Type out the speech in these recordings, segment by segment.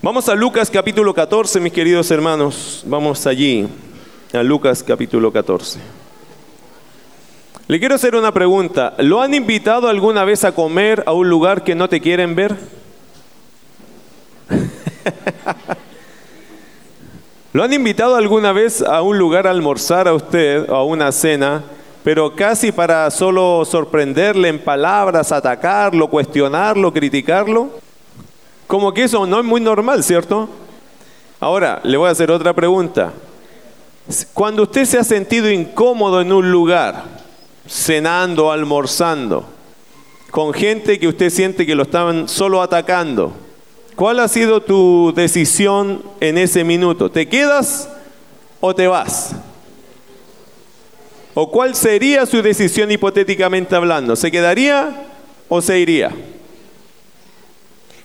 Vamos a Lucas capítulo 14, mis queridos hermanos. Vamos allí, a Lucas capítulo 14. Le quiero hacer una pregunta. ¿Lo han invitado alguna vez a comer a un lugar que no te quieren ver? ¿Lo han invitado alguna vez a un lugar a almorzar a usted a una cena, pero casi para solo sorprenderle en palabras, atacarlo, cuestionarlo, criticarlo? Como que eso no es muy normal, ¿cierto? Ahora, le voy a hacer otra pregunta. Cuando usted se ha sentido incómodo en un lugar, cenando, almorzando, con gente que usted siente que lo estaban solo atacando, ¿cuál ha sido tu decisión en ese minuto? ¿Te quedas o te vas? ¿O cuál sería su decisión hipotéticamente hablando? ¿Se quedaría o se iría?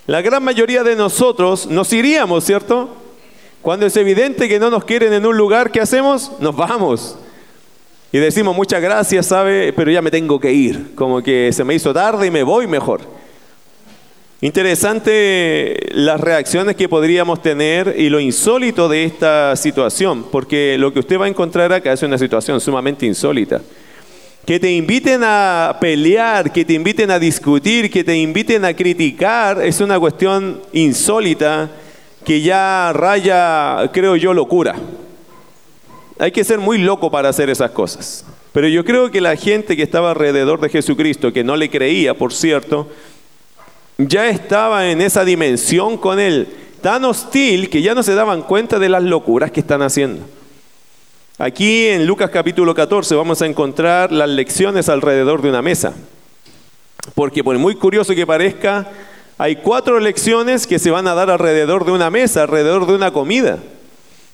La gran mayoría de nosotros nos iríamos, ¿cierto? Cuando es evidente que no nos quieren en un lugar, ¿qué hacemos? Nos vamos. Y decimos muchas gracias, ¿sabe? Pero ya me tengo que ir. Como que se me hizo tarde y me voy mejor. Interesante las reacciones que podríamos tener y lo insólito de esta situación, porque lo que usted va a encontrar acá es una situación sumamente insólita que te inviten a pelear, que te inviten a discutir, que te inviten a criticar, es una cuestión insólita que ya raya, creo yo, locura. Hay que ser muy loco para hacer esas cosas. Pero yo creo que la gente que estaba alrededor de Jesucristo, que no le creía, por cierto, ya estaba en esa dimensión con él, tan hostil que ya no se daban cuenta de las locuras que están haciendo. Aquí en Lucas capítulo 14 vamos a encontrar las lecciones alrededor de una mesa. Porque por muy curioso que parezca, hay cuatro lecciones que se van a dar alrededor de una mesa, alrededor de una comida.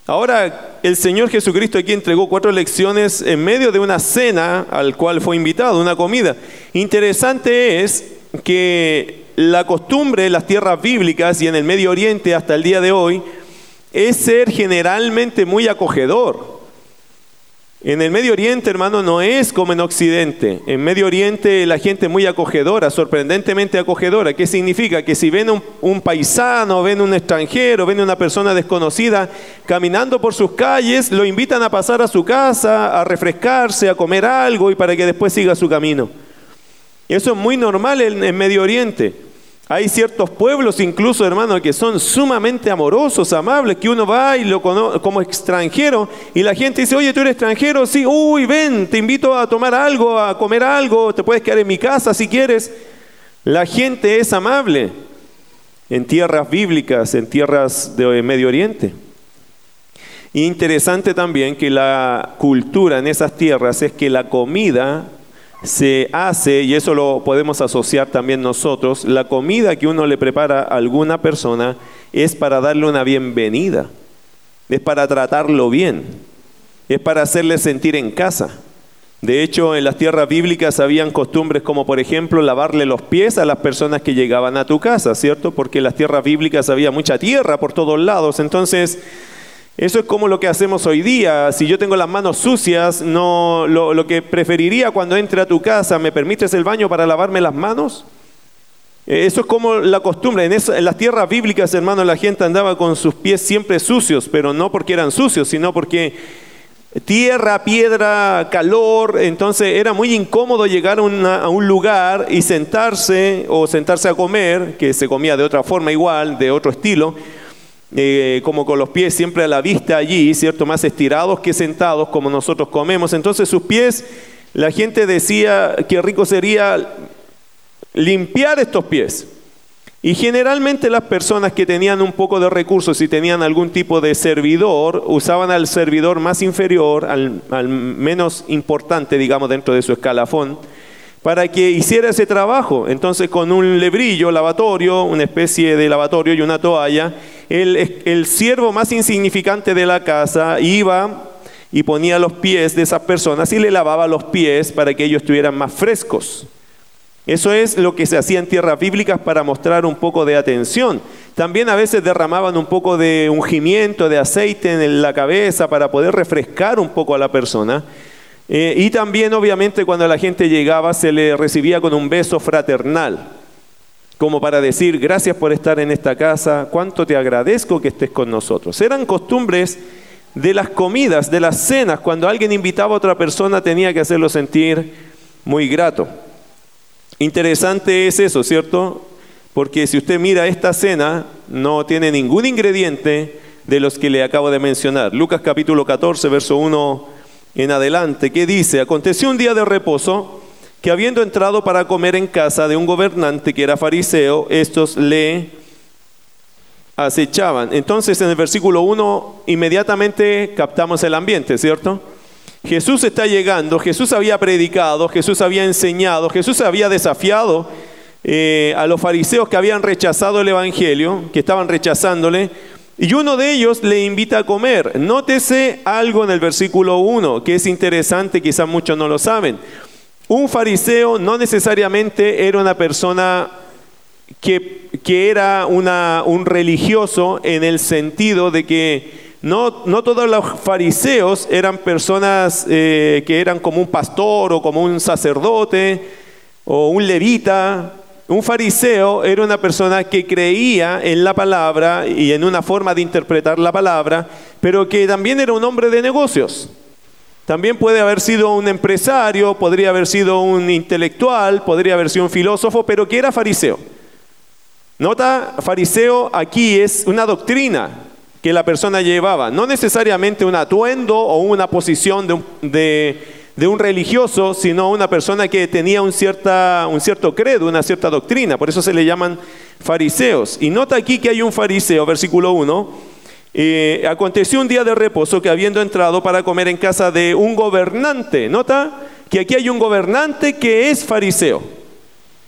Ahora, el Señor Jesucristo aquí entregó cuatro lecciones en medio de una cena al cual fue invitado, una comida. Interesante es que la costumbre en las tierras bíblicas y en el Medio Oriente hasta el día de hoy es ser generalmente muy acogedor. En el Medio Oriente, hermano, no es como en Occidente. En Medio Oriente la gente es muy acogedora, sorprendentemente acogedora. ¿Qué significa? Que si ven un, un, paisano, ven un extranjero, ven una persona desconocida caminando por sus calles, lo invitan a pasar a su casa, a refrescarse, a comer algo y para que después siga su camino. Eso es muy normal en, en Medio Oriente. Hay ciertos pueblos incluso, hermano, que son sumamente amorosos, amables, que uno va y lo conoce como extranjero y la gente dice, oye, tú eres extranjero, sí, uy, ven, te invito a tomar algo, a comer algo, te puedes quedar en mi casa si quieres. La gente es amable en tierras bíblicas, en tierras de Medio Oriente. Interesante también que la cultura en esas tierras es que la comida se hace, y eso lo podemos asociar también nosotros, la comida que uno le prepara a alguna persona es para darle una bienvenida, es para tratarlo bien, es para hacerle sentir en casa. De hecho, en las tierras bíblicas habían costumbres como, por ejemplo, lavarle los pies a las personas que llegaban a tu casa, ¿cierto? Porque en las tierras bíblicas había mucha tierra por todos lados. Entonces, eso es como lo que hacemos hoy día. Si yo tengo las manos sucias, no, lo, que preferiría cuando entre a tu casa, ¿me permites el baño para lavarme las manos? Eh, eso es como la costumbre. En, en las tierras bíblicas, hermano, la gente andaba con sus pies siempre sucios, pero no porque eran sucios, sino porque tierra, piedra, calor, entonces era muy incómodo llegar a, un lugar y sentarse o sentarse a comer, que se comía de otra forma igual, de otro estilo, eh, como con los pies siempre a la vista allí, ¿cierto? Más estirados que sentados como nosotros comemos. Entonces sus pies, la gente decía que rico sería limpiar estos pies. Y generalmente las personas que tenían un poco de recursos y tenían algún tipo de servidor, usaban al servidor más inferior, al, al menos importante, digamos, dentro de su escalafón, para que hiciera ese trabajo. Entonces con un lebrillo, lavatorio, una especie de lavatorio y una toalla, el, el siervo más insignificante de la casa iba y ponía los pies de esas personas y le lavaba los pies para que ellos estuvieran más frescos. Eso es lo que se hacía en tierras bíblicas para mostrar un poco de atención. También a veces derramaban un poco de ungimiento, de aceite en la cabeza para poder refrescar un poco a la persona. Eh, y también obviamente cuando la gente llegaba se le recibía con un beso fraternal. como para decir, gracias por estar en esta casa, cuánto te agradezco que estés con nosotros. Eran costumbres de las comidas, de las cenas, cuando alguien invitaba a otra persona tenía que hacerlo sentir muy grato. Interesante es eso, ¿cierto? Porque si usted mira esta cena, no tiene ningún ingrediente de los que le acabo de mencionar. Lucas capítulo 14, verso 1 en adelante, ¿qué dice? Aconteció un día de reposo que habiendo entrado para comer en casa de un gobernante que era fariseo, estos le acechaban. Entonces en el versículo 1 inmediatamente captamos el ambiente, ¿cierto? Jesús está llegando, Jesús había predicado, Jesús había enseñado, Jesús había desafiado eh, a los fariseos que habían rechazado el Evangelio, que estaban rechazándole, y uno de ellos le invita a comer. Nótese algo en el versículo 1, que es interesante, quizás muchos no lo saben. Un fariseo no necesariamente era una persona que, era un religioso en el sentido de que no, no todos los fariseos eran personas eh, que eran como un pastor o como un sacerdote o un levita. Un fariseo era una persona que creía en la palabra y en una forma de interpretar la palabra, pero que también era un hombre de negocios. También puede haber sido un empresario, podría haber sido un intelectual, podría haber sido un filósofo, pero que era fariseo. Nota, fariseo aquí es una doctrina que la persona llevaba, no necesariamente un atuendo o una posición de un, de, un religioso, sino una persona que tenía un, cierta, un cierto credo, una cierta doctrina, por eso se le llaman fariseos. Y nota aquí que hay un fariseo, versículo 1, eh, aconteció un día de reposo que habiendo entrado para comer en casa de un gobernante, nota que aquí hay un gobernante que es fariseo.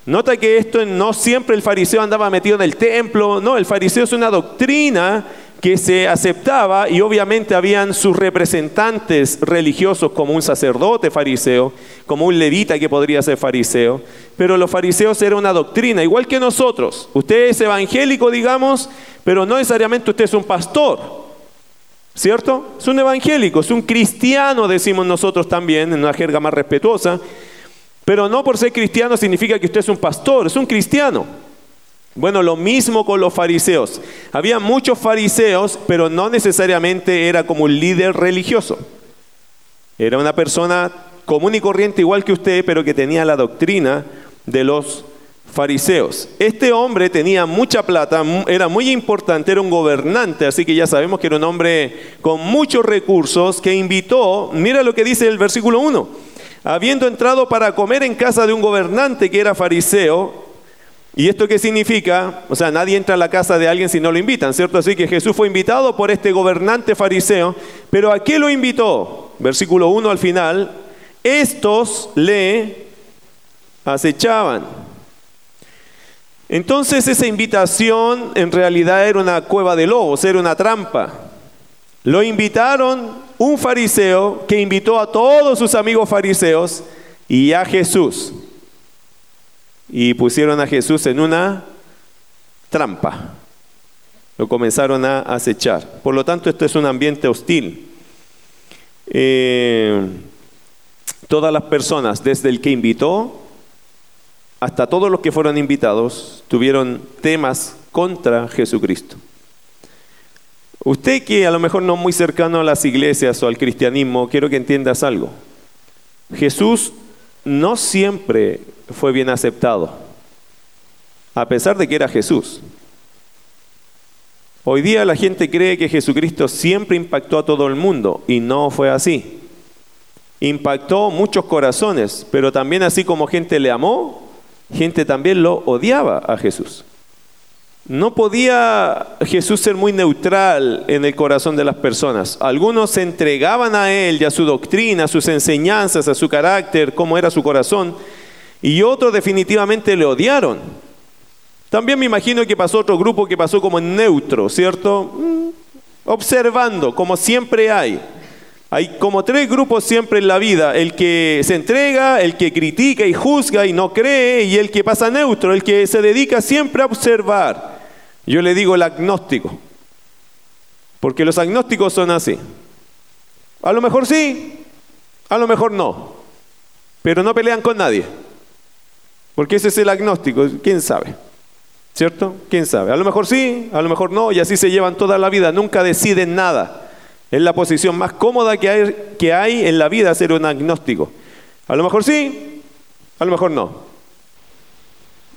Nota que esto no siempre el fariseo andaba metido en el templo, no, el fariseo es una doctrina que se aceptaba y obviamente habían sus representantes religiosos como un sacerdote fariseo, como un levita que podría ser fariseo, pero los fariseos era una doctrina, igual que nosotros. Usted es evangélico, digamos, pero no necesariamente usted es un pastor, ¿cierto? Es un evangélico, es un cristiano, decimos nosotros también, en una jerga más respetuosa, pero no por ser cristiano significa que usted es un pastor, es un cristiano. Bueno, lo mismo con los fariseos. Había muchos fariseos, pero no necesariamente era como un líder religioso. Era una persona común y corriente igual que usted, pero que tenía la doctrina de los fariseos. Este hombre tenía mucha plata, era muy importante, era un gobernante, así que ya sabemos que era un hombre con muchos recursos que invitó, mira lo que dice el versículo 1, habiendo entrado para comer en casa de un gobernante que era fariseo, ¿Y esto qué significa? O sea, nadie entra a la casa de alguien si no lo invitan, ¿cierto? Así que Jesús fue invitado por este gobernante fariseo, pero ¿a qué lo invitó? Versículo 1 al final, estos le acechaban. Entonces esa invitación en realidad era una cueva de lobos, era una trampa. Lo invitaron un fariseo que invitó a todos sus amigos fariseos y a Jesús y pusieron a Jesús en una trampa. Lo comenzaron a acechar. Por lo tanto, esto es un ambiente hostil. Eh, todas las personas, desde el que invitó hasta todos los que fueron invitados, tuvieron temas contra Jesucristo. Usted que a lo mejor no es muy cercano a las iglesias o al cristianismo, quiero que entiendas algo. Jesús no siempre fue bien aceptado, a pesar de que era Jesús. Hoy día la gente cree que Jesucristo siempre impactó a todo el mundo y no fue así. Impactó muchos corazones, pero también así como gente le amó, gente también lo odiaba a Jesús. No podía Jesús ser muy neutral en el corazón de las personas. Algunos se entregaban a Él y a su doctrina, a sus enseñanzas, a su carácter, cómo era su corazón, y otros definitivamente le odiaron. También me imagino que pasó otro grupo que pasó como neutro, ¿cierto? Mm, observando, como siempre hay. Hay como tres grupos siempre en la vida, el que se entrega, el que critica y juzga y no cree, y el que pasa neutro, el que se dedica siempre a observar. Yo le digo el agnóstico, porque los agnósticos son así. A lo mejor sí, a lo mejor no, pero no pelean con nadie, porque ese es el agnóstico, quién sabe. ¿Cierto? ¿Quién sabe? A lo mejor sí, a lo mejor no, y así se llevan toda la vida, nunca deciden nada. Es la posición más cómoda que hay, en la vida ser un agnóstico. A lo mejor sí, a lo mejor no.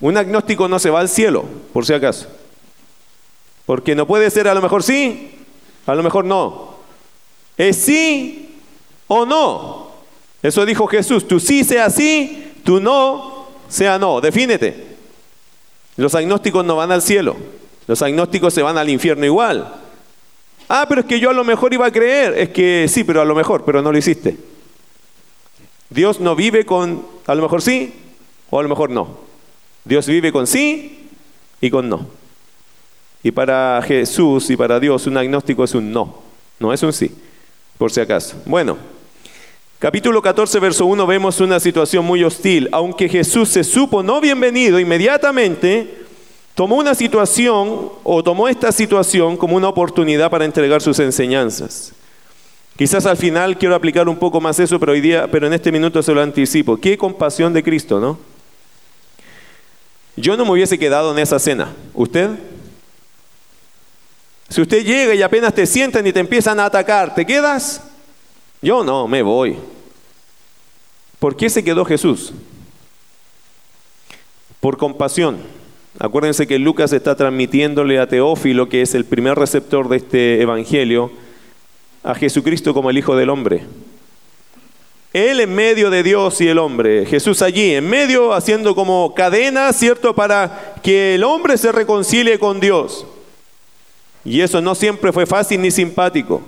Un agnóstico no se va al cielo, por si acaso. Porque no puede ser a lo mejor sí, a lo mejor no. Es sí o no. Eso dijo Jesús. Tú sí sea sí, tú no sea no. Defínete. Los agnósticos no van al cielo. Los agnósticos se van al infierno igual. Ah, pero es que yo a lo mejor iba a creer. Es que sí, pero a lo mejor, pero no lo hiciste. Dios no vive con a lo mejor sí o a lo mejor no. Dios vive con sí y con no. Y para Jesús y para Dios un agnóstico es un no, no es un sí, por si acaso. Bueno, capítulo 14, verso 1 vemos una situación muy hostil. Aunque Jesús se supo no bienvenido inmediatamente, tomó una situación o tomó esta situación como una oportunidad para entregar sus enseñanzas. Quizás al final quiero aplicar un poco más eso, pero hoy día, pero en este minuto se lo anticipo. Qué compasión de Cristo, ¿no? Yo no me hubiese quedado en esa cena. ¿Usted? Si usted llega y apenas te sientan y te empiezan a atacar, ¿te quedas? Yo no, me voy. ¿Por qué se quedó Jesús? Por compasión. Acuérdense que Lucas está transmitiéndole a Teófilo, que es el primer receptor de este evangelio, a Jesucristo como el Hijo del Hombre. Él en medio de Dios y el hombre, Jesús allí, en medio haciendo como cadena, ¿cierto? Para que el hombre se reconcilie con Dios. Y eso no siempre fue fácil ni simpático.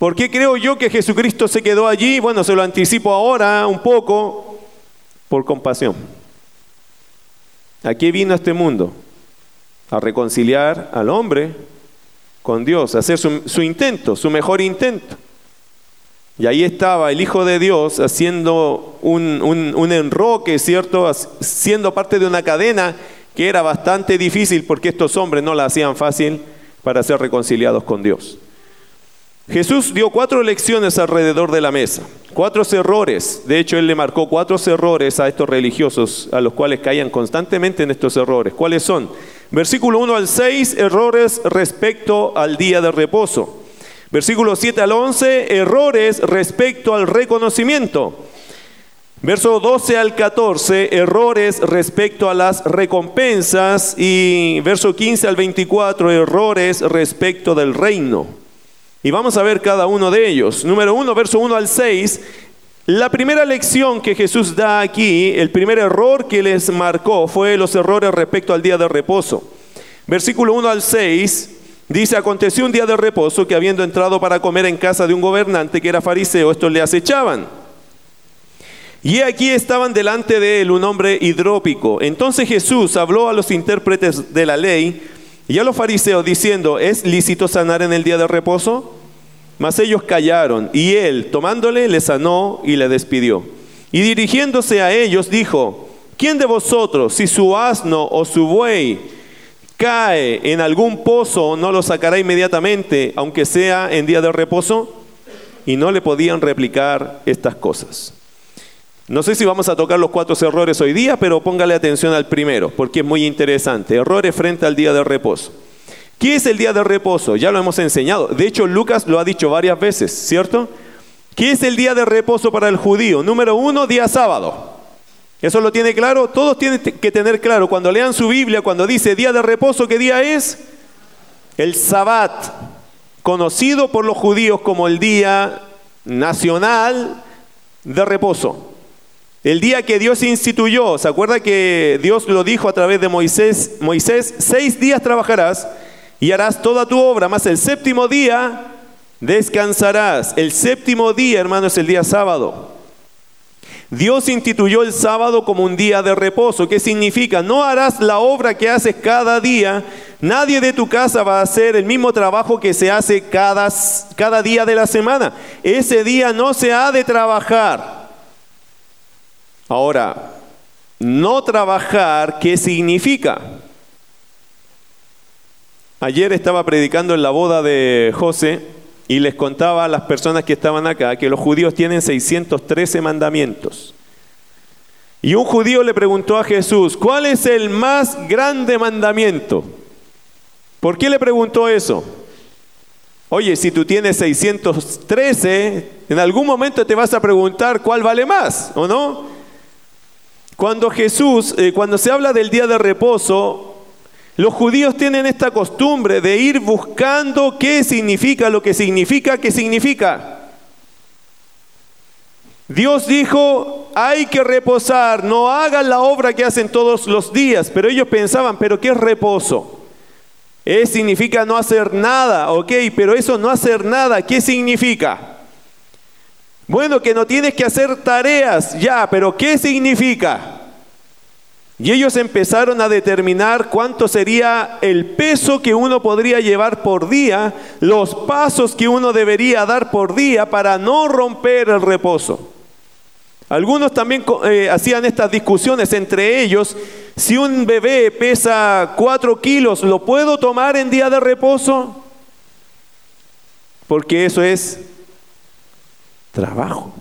¿Por qué creo yo que Jesucristo se quedó allí? Bueno, se lo anticipo ahora un poco, por compasión. ¿A qué vino este mundo? A reconciliar al hombre con Dios, a hacer su, intento, su mejor intento. Y ahí estaba el Hijo de Dios haciendo un, un, enroque, ¿cierto? Siendo parte de una cadena que era bastante difícil porque estos hombres no la hacían fácil para ser reconciliados con Dios. Jesús dio cuatro lecciones alrededor de la mesa, cuatro errores. De hecho, Él le marcó cuatro errores a estos religiosos, a los cuales caían constantemente en estos errores. ¿Cuáles son? Versículo 1 al 6, errores respecto al día de reposo. Versículo 7 al 11, errores respecto al reconocimiento. Verso 12 al 14, errores respecto a las recompensas. Y verso 15 al 24, errores respecto del reino. Y vamos a ver cada uno de ellos. Número 1, verso 1 al 6. La primera lección que Jesús da aquí, el primer error que les marcó fue los errores respecto al día de reposo. Versículo 1 al 6 dice, aconteció un día de reposo que habiendo entrado para comer en casa de un gobernante que era fariseo, estos le acechaban y aquí estaban delante de él un hombre hidrópico. Entonces Jesús habló a los intérpretes de la ley y a los fariseos diciendo, ¿es lícito sanar en el día de reposo? Mas ellos callaron y él, tomándole, le sanó y le despidió. Y dirigiéndose a ellos dijo, ¿quién de vosotros, si su asno o su buey cae en algún pozo, no lo sacará inmediatamente, aunque sea en día de reposo? Y no le podían replicar estas cosas. No sé si vamos a tocar los cuatro errores hoy día, pero póngale atención al primero, porque es muy interesante. Errores frente al día de reposo. ¿Qué es el día de reposo? Ya lo hemos enseñado. De hecho, Lucas lo ha dicho varias veces, ¿cierto? ¿Qué es el día de reposo para el judío? Número uno, día sábado. ¿Eso lo tiene claro? Todos tienen que tener claro, cuando lean su Biblia, cuando dice día de reposo, ¿qué día es? El Sabbat, conocido por los judíos como el día nacional de reposo. El día que Dios instituyó, ¿se acuerda que Dios lo dijo a través de Moisés? Moisés, seis días trabajarás y harás toda tu obra, más el séptimo día descansarás. El séptimo día, hermano, es el día sábado. Dios instituyó el sábado como un día de reposo. ¿Qué significa? No harás la obra que haces cada día. Nadie de tu casa va a hacer el mismo trabajo que se hace cada, cada día de la semana. Ese día no se ha de trabajar. Ahora, no trabajar, ¿qué significa? Ayer estaba predicando en la boda de José y les contaba a las personas que estaban acá que los judíos tienen 613 mandamientos. Y un judío le preguntó a Jesús, ¿cuál es el más grande mandamiento? ¿Por qué le preguntó eso? Oye, si tú tienes 613, en algún momento te vas a preguntar cuál vale más, ¿o no? Cuando Jesús, eh, cuando se habla del día de reposo, los judíos tienen esta costumbre de ir buscando qué significa lo que significa, qué significa. Dios dijo, hay que reposar, no hagan la obra que hacen todos los días, pero ellos pensaban, pero ¿qué es reposo? Es, significa no hacer nada, ok, pero eso no hacer nada, ¿qué significa? Bueno, que no tienes que hacer tareas, ya, pero ¿qué significa? Y ellos empezaron a determinar cuánto sería el peso que uno podría llevar por día, los pasos que uno debería dar por día para no romper el reposo. Algunos también eh, hacían estas discusiones entre ellos. Si un bebé pesa cuatro kilos, ¿lo puedo tomar en día de reposo? Porque eso es trabajo.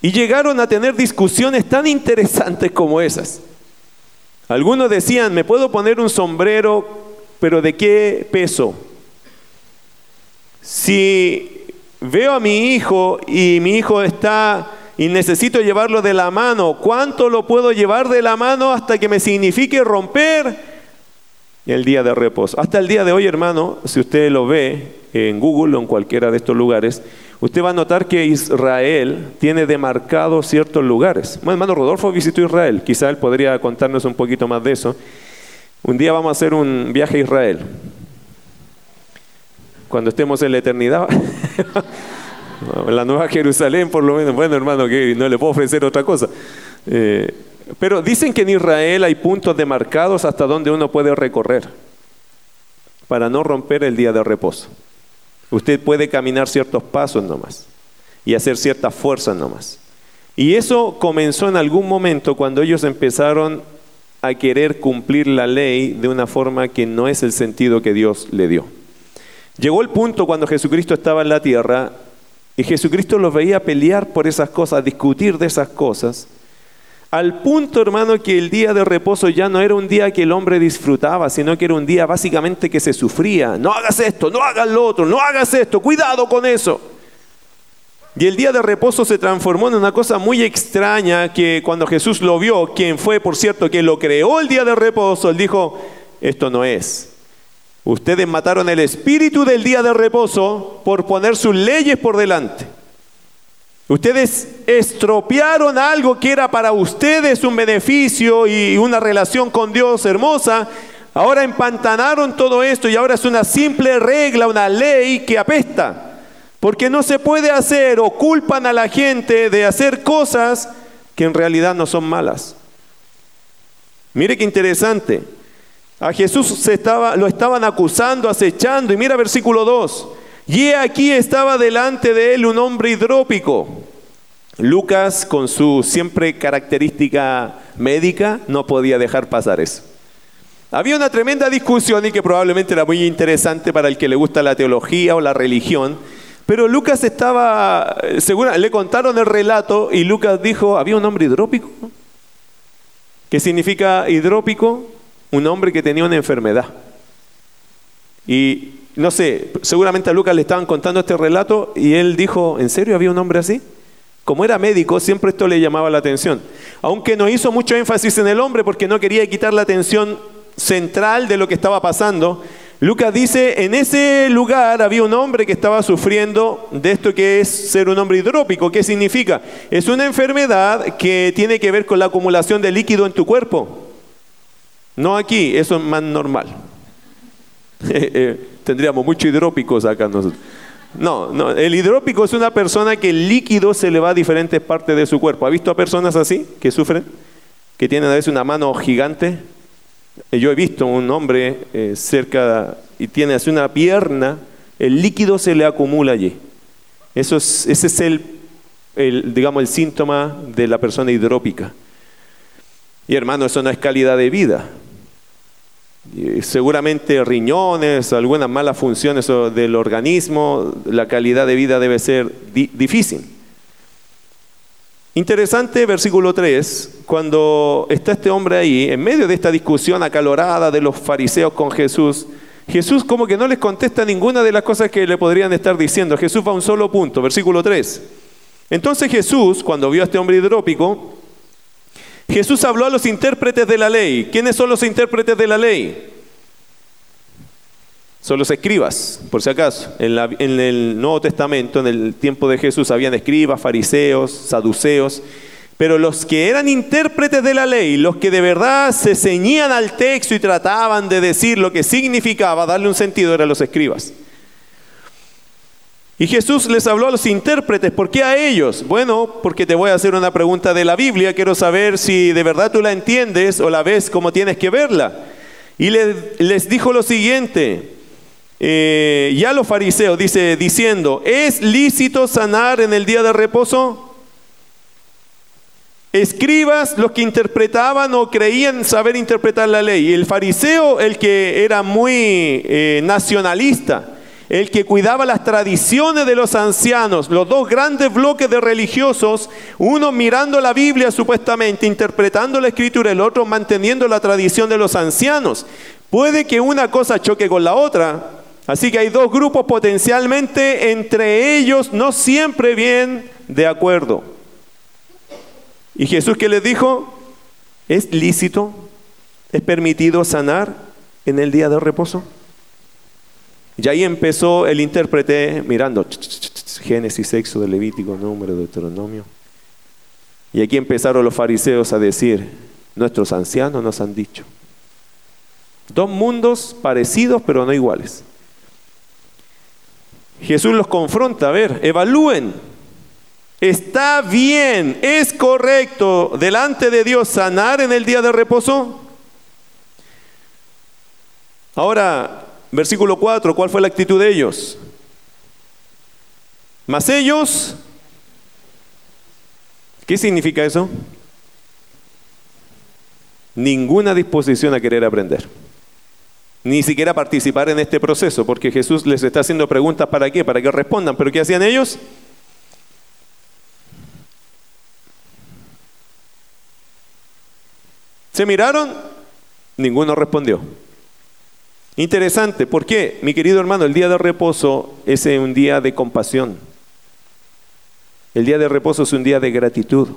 Y llegaron a tener discusiones tan interesantes como esas. Algunos decían, ¿me puedo poner un sombrero, pero de qué peso? Si veo a mi hijo y mi hijo está y necesito llevarlo de la mano, ¿cuánto lo puedo llevar de la mano hasta que me signifique romper el día de reposo? Hasta el día de hoy, hermano, si usted lo ve en Google o en cualquiera de estos lugares, usted va a notar que Israel tiene demarcados ciertos lugares. Bueno, hermano Rodolfo visitó Israel, quizá él podría contarnos un poquito más de eso. Un día vamos a hacer un viaje a Israel cuando estemos en la eternidad. la Nueva Jerusalén, por lo menos. Bueno, hermano, que no le puedo ofrecer otra cosa. Eh, pero dicen que en Israel hay puntos demarcados hasta donde uno puede recorrer para no romper el día de reposo. Usted puede caminar ciertos pasos nomás y hacer ciertas fuerzas nomás. Y eso comenzó en algún momento cuando ellos empezaron a querer cumplir la ley de una forma que no es el sentido que Dios le dio. Llegó el punto cuando Jesucristo estaba en la tierra y Jesucristo los veía pelear por esas cosas, discutir de esas cosas, al punto, hermano, que el día de reposo ya no era un día que el hombre disfrutaba, sino que era un día básicamente que se sufría. No hagas esto, no hagas lo otro, no hagas esto, cuidado con eso. Y el día de reposo se transformó en una cosa muy extraña que cuando Jesús lo vio, quien fue, por cierto, que lo creó el día de reposo, él dijo, esto no es. Ustedes mataron el espíritu del día de reposo por poner sus leyes por delante. Ustedes estropearon algo que era para ustedes un beneficio y una relación con Dios hermosa. Ahora empantanaron todo esto y ahora es una simple regla, una ley que apesta. Porque no se puede hacer o culpan a la gente de hacer cosas que en realidad no son malas. Mire qué interesante. A Jesús se estaba, lo estaban acusando, acechando. Y mira versículo 2. Y aquí estaba delante de él un hombre hidrópico. Lucas, con su siempre característica médica, no podía dejar pasar eso. Había una tremenda discusión y que probablemente era muy interesante para el que le gusta la teología o la religión. Pero Lucas estaba, eh, segura, le contaron el relato y Lucas dijo, había un hombre hidrópico. ¿Qué significa hidrópico? un hombre que tenía una enfermedad. Y no sé, seguramente a Lucas le estaban contando este relato y él dijo, ¿en serio había un hombre así? Como era médico, siempre esto le llamaba la atención. Aunque no hizo mucho énfasis en el hombre porque no quería quitar la atención central de lo que estaba pasando, Lucas dice, en ese lugar había un hombre que estaba sufriendo de esto que es ser un hombre hidrópico. ¿Qué significa? Es una enfermedad que tiene que ver con la acumulación de líquido en tu cuerpo. No aquí, eso es más normal. Eh, eh, tendríamos muchos hidrópicos acá nosotros. No, no, el hidrópico es una persona que el líquido se le va a diferentes partes de su cuerpo. ¿Ha visto a personas así que sufren? Que tienen a veces una mano gigante. Eh, yo he visto un hombre cerca y tiene así una pierna, el líquido se le acumula allí. Eso es, ese es el, el, digamos, el síntoma de la persona hidrópica. Y hermano, eso no es calidad de vida seguramente riñones, algunas malas funciones del organismo, la calidad de vida debe ser difícil. Interesante versículo 3, cuando está este hombre ahí, en medio de esta discusión acalorada de los fariseos con Jesús, Jesús como que no les contesta ninguna de las cosas que le podrían estar diciendo. Jesús va a un solo punto, versículo 3. Entonces Jesús, cuando vio a este hombre hidrópico, Jesús habló a los intérpretes de la ley. ¿Quiénes son los intérpretes de la ley? Son los escribas, por si acaso. En, el Nuevo Testamento, en el tiempo de Jesús, habían escribas, fariseos, saduceos. Pero los que eran intérpretes de la ley, los que de verdad se ceñían al texto y trataban de decir lo que significaba, darle un sentido, eran los escribas. Y Jesús les habló a los intérpretes, ¿por qué a ellos? Bueno, porque te voy a hacer una pregunta de la Biblia, quiero saber si de verdad tú la entiendes o la ves como tienes que verla. Y les, dijo lo siguiente, eh, ya los fariseos, dice, diciendo, ¿es lícito sanar en el día de reposo? Escribas los que interpretaban o creían saber interpretar la ley. El fariseo, el que era muy eh, nacionalista, el que cuidaba las tradiciones de los ancianos, los dos grandes bloques de religiosos, uno mirando la Biblia supuestamente, interpretando la escritura, el otro manteniendo la tradición de los ancianos. Puede que una cosa choque con la otra, así que hay dos grupos potencialmente entre ellos no siempre bien de acuerdo. ¿Y Jesús qué les dijo? ¿Es lícito? ¿Es permitido sanar en el día de reposo? Y ahí empezó el intérprete mirando Génesis, Éxodo, Levítico, Número, Deuteronomio. Y aquí empezaron los fariseos a decir, nuestros ancianos nos han dicho. Dos mundos parecidos pero no iguales. Jesús los confronta, a ver, evalúen. ¿Está bien, es correcto delante de Dios sanar en el día de reposo? Ahora, Versículo 4, ¿cuál fue la actitud de ellos? Mas ellos, ¿qué significa eso? Ninguna disposición a querer aprender. Ni siquiera participar en este proceso, porque Jesús les está haciendo preguntas para qué, para que respondan. Pero ¿qué hacían ellos? ¿Se miraron? Ninguno respondió. Interesante, ¿por qué? Mi querido hermano, el día de reposo es un día de compasión. El día de reposo es un día de gratitud.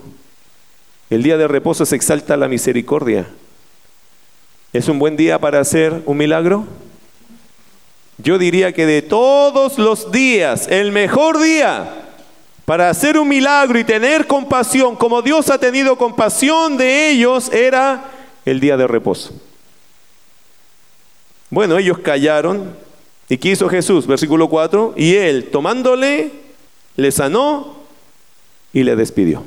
El día de reposo se exalta la misericordia. ¿Es un buen día para hacer un milagro? Yo diría que de todos los días, el mejor día para hacer un milagro y tener compasión, como Dios ha tenido compasión de ellos, era el día de reposo. Bueno, ellos callaron. ¿Y qué hizo Jesús? Versículo 4. Y él, tomándole, le sanó y le despidió.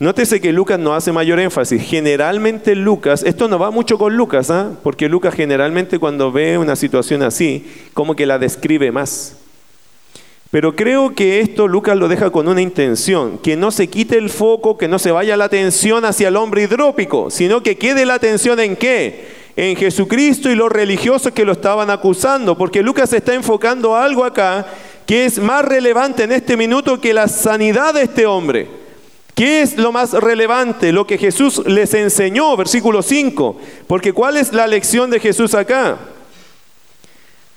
Nótese que Lucas no hace mayor énfasis. Generalmente Lucas, esto no va mucho con Lucas, ¿ah? porque Lucas generalmente cuando ve una situación así, como que la describe más. Pero creo que esto Lucas lo deja con una intención, que no se quite el foco, que no se vaya la atención hacia el hombre hidrópico, sino que quede la atención en qué? En Jesucristo y los religiosos que lo estaban acusando, porque Lucas está enfocando algo acá que es más relevante en este minuto que la sanidad de este hombre. ¿Qué es lo más relevante? Lo que Jesús les enseñó, versículo 5. Porque ¿cuál es la lección de Jesús acá?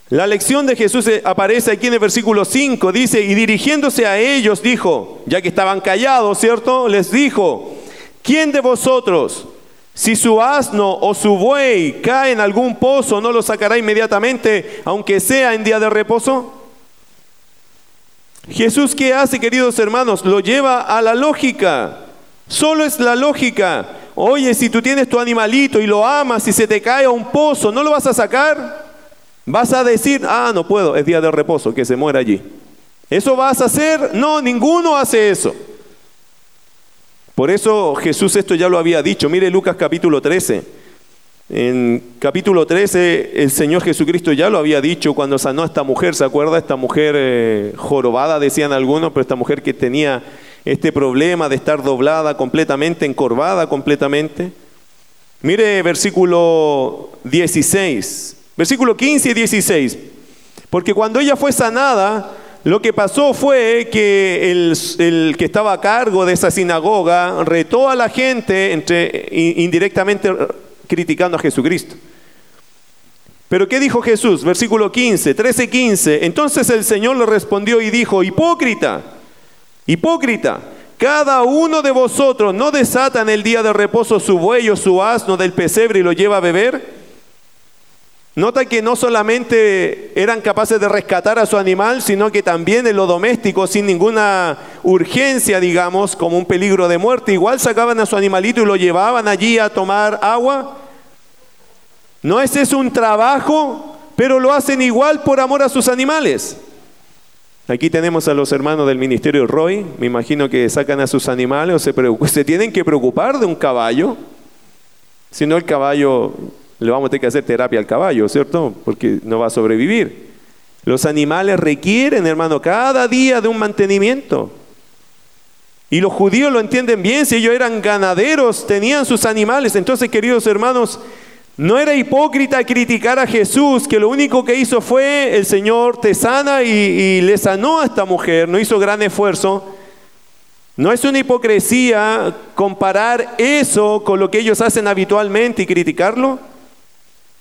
La lección de Jesús aparece aquí en el versículo 5. Dice, y dirigiéndose a ellos dijo, ya que estaban callados, ¿cierto? Les dijo, ¿quién de vosotros si su asno o su buey cae en algún pozo, ¿no lo sacará inmediatamente, aunque sea en día de reposo? Jesús, ¿qué hace, queridos hermanos? Lo lleva a la lógica. Solo es la lógica. Oye, si tú tienes tu animalito y lo amas y se te cae a un pozo, ¿no lo vas a sacar? Vas a decir, ah, no puedo, es día de reposo, que se muera allí. ¿Eso vas a hacer? No, ninguno hace eso. Por eso Jesús esto ya lo había dicho. Mire Lucas capítulo 13. En capítulo 13 el Señor Jesucristo ya lo había dicho cuando sanó a esta mujer, ¿se acuerda? Esta mujer eh, jorobada, decían algunos, pero esta mujer que tenía este problema de estar doblada completamente, encorvada completamente. Mire versículo 16, versículo 15 y 16. Porque cuando ella fue sanada, lo que pasó fue que el, que estaba a cargo de esa sinagoga retó a la gente indirectamente criticando a Jesucristo. Pero ¿qué dijo Jesús? Versículo 15, 13, 15. Entonces el Señor le respondió y dijo, hipócrita, hipócrita, cada uno de vosotros no desata en el día de reposo su buey o su asno del pesebre y lo lleva a beber Nota que no solamente eran capaces de rescatar a su animal, sino que también en lo doméstico, sin ninguna urgencia, digamos, como un peligro de muerte, igual sacaban a su animalito y lo llevaban allí a tomar agua. No es eso un trabajo, pero lo hacen igual por amor a sus animales. Aquí tenemos a los hermanos del ministerio Roy, me imagino que sacan a sus animales o se, se tienen que preocupar de un caballo, si no el caballo le vamos a tener que hacer terapia al caballo, ¿cierto? Porque no va a sobrevivir. Los animales requieren, hermano, cada día de un mantenimiento. Y los judíos lo entienden bien, si ellos eran ganaderos, tenían sus animales. Entonces, queridos hermanos, no era hipócrita criticar a Jesús, que lo único que hizo fue el Señor te sana y, y le sanó a esta mujer, no hizo gran esfuerzo. No es una hipocresía comparar eso con lo que ellos hacen habitualmente y criticarlo.